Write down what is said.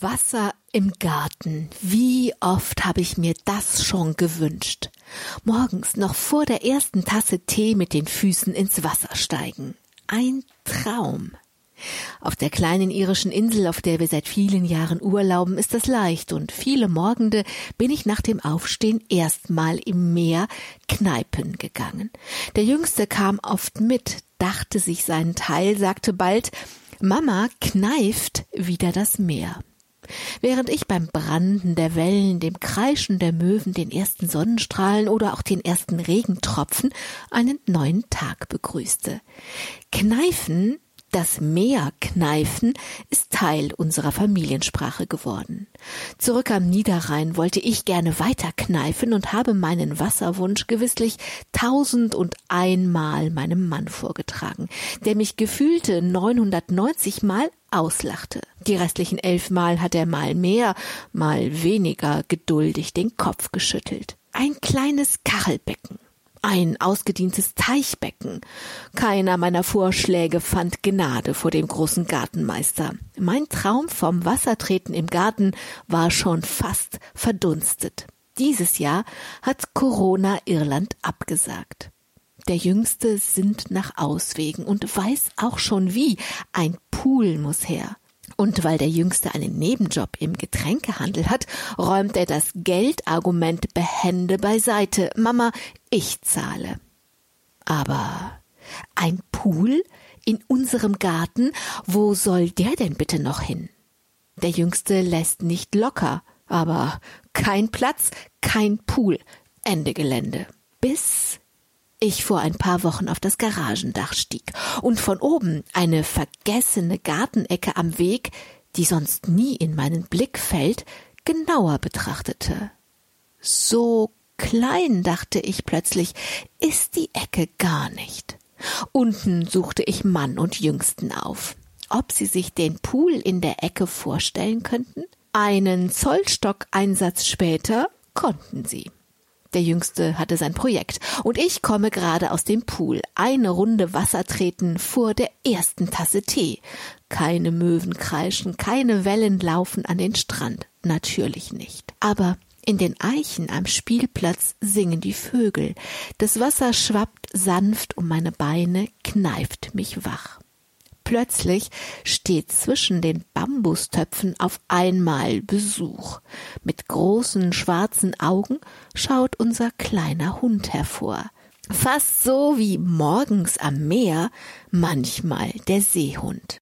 Wasser im Garten. Wie oft habe ich mir das schon gewünscht. Morgens noch vor der ersten Tasse Tee mit den Füßen ins Wasser steigen. Ein Traum. Auf der kleinen irischen Insel, auf der wir seit vielen Jahren urlauben, ist das leicht und viele Morgende bin ich nach dem Aufstehen erstmal im Meer Kneipen gegangen. Der Jüngste kam oft mit, dachte sich seinen Teil, sagte bald, Mama kneift wieder das Meer. Während ich beim Branden der Wellen, dem Kreischen der Möwen, den ersten Sonnenstrahlen oder auch den ersten Regentropfen einen neuen Tag begrüßte. Kneifen das Meer kneifen ist Teil unserer Familiensprache geworden. Zurück am Niederrhein wollte ich gerne weiter kneifen und habe meinen Wasserwunsch gewisslich tausend und einmal meinem Mann vorgetragen, der mich gefühlte 990 Mal auslachte. Die restlichen elfmal hat er mal mehr, mal weniger geduldig den Kopf geschüttelt. Ein kleines Kachelbecken ein ausgedientes Teichbecken. Keiner meiner Vorschläge fand Gnade vor dem großen Gartenmeister. Mein Traum vom Wassertreten im Garten war schon fast verdunstet. Dieses Jahr hat Corona Irland abgesagt. Der Jüngste sinnt nach Auswegen und weiß auch schon wie. Ein Pool muss her. Und weil der Jüngste einen Nebenjob im Getränkehandel hat, räumt er das Geldargument behende beiseite. Mama, ich zahle. Aber ein Pool in unserem Garten, wo soll der denn bitte noch hin? Der Jüngste lässt nicht locker, aber kein Platz, kein Pool, Ende Gelände. Bis ich vor ein paar Wochen auf das Garagendach stieg und von oben eine vergessene Gartenecke am Weg, die sonst nie in meinen Blick fällt, genauer betrachtete. So klein, dachte ich plötzlich, ist die Ecke gar nicht. Unten suchte ich Mann und Jüngsten auf. Ob sie sich den Pool in der Ecke vorstellen könnten? Einen Zollstock-Einsatz später konnten sie. Der Jüngste hatte sein Projekt und ich komme gerade aus dem Pool. Eine Runde Wasser treten vor der ersten Tasse Tee. Keine Möwen kreischen, keine Wellen laufen an den Strand. Natürlich nicht. Aber in den Eichen am Spielplatz singen die Vögel. Das Wasser schwappt sanft um meine Beine, kneift mich wach. Plötzlich steht zwischen den Bambustöpfen auf einmal Besuch. Mit großen schwarzen Augen schaut unser kleiner Hund hervor. Fast so wie morgens am Meer manchmal der Seehund.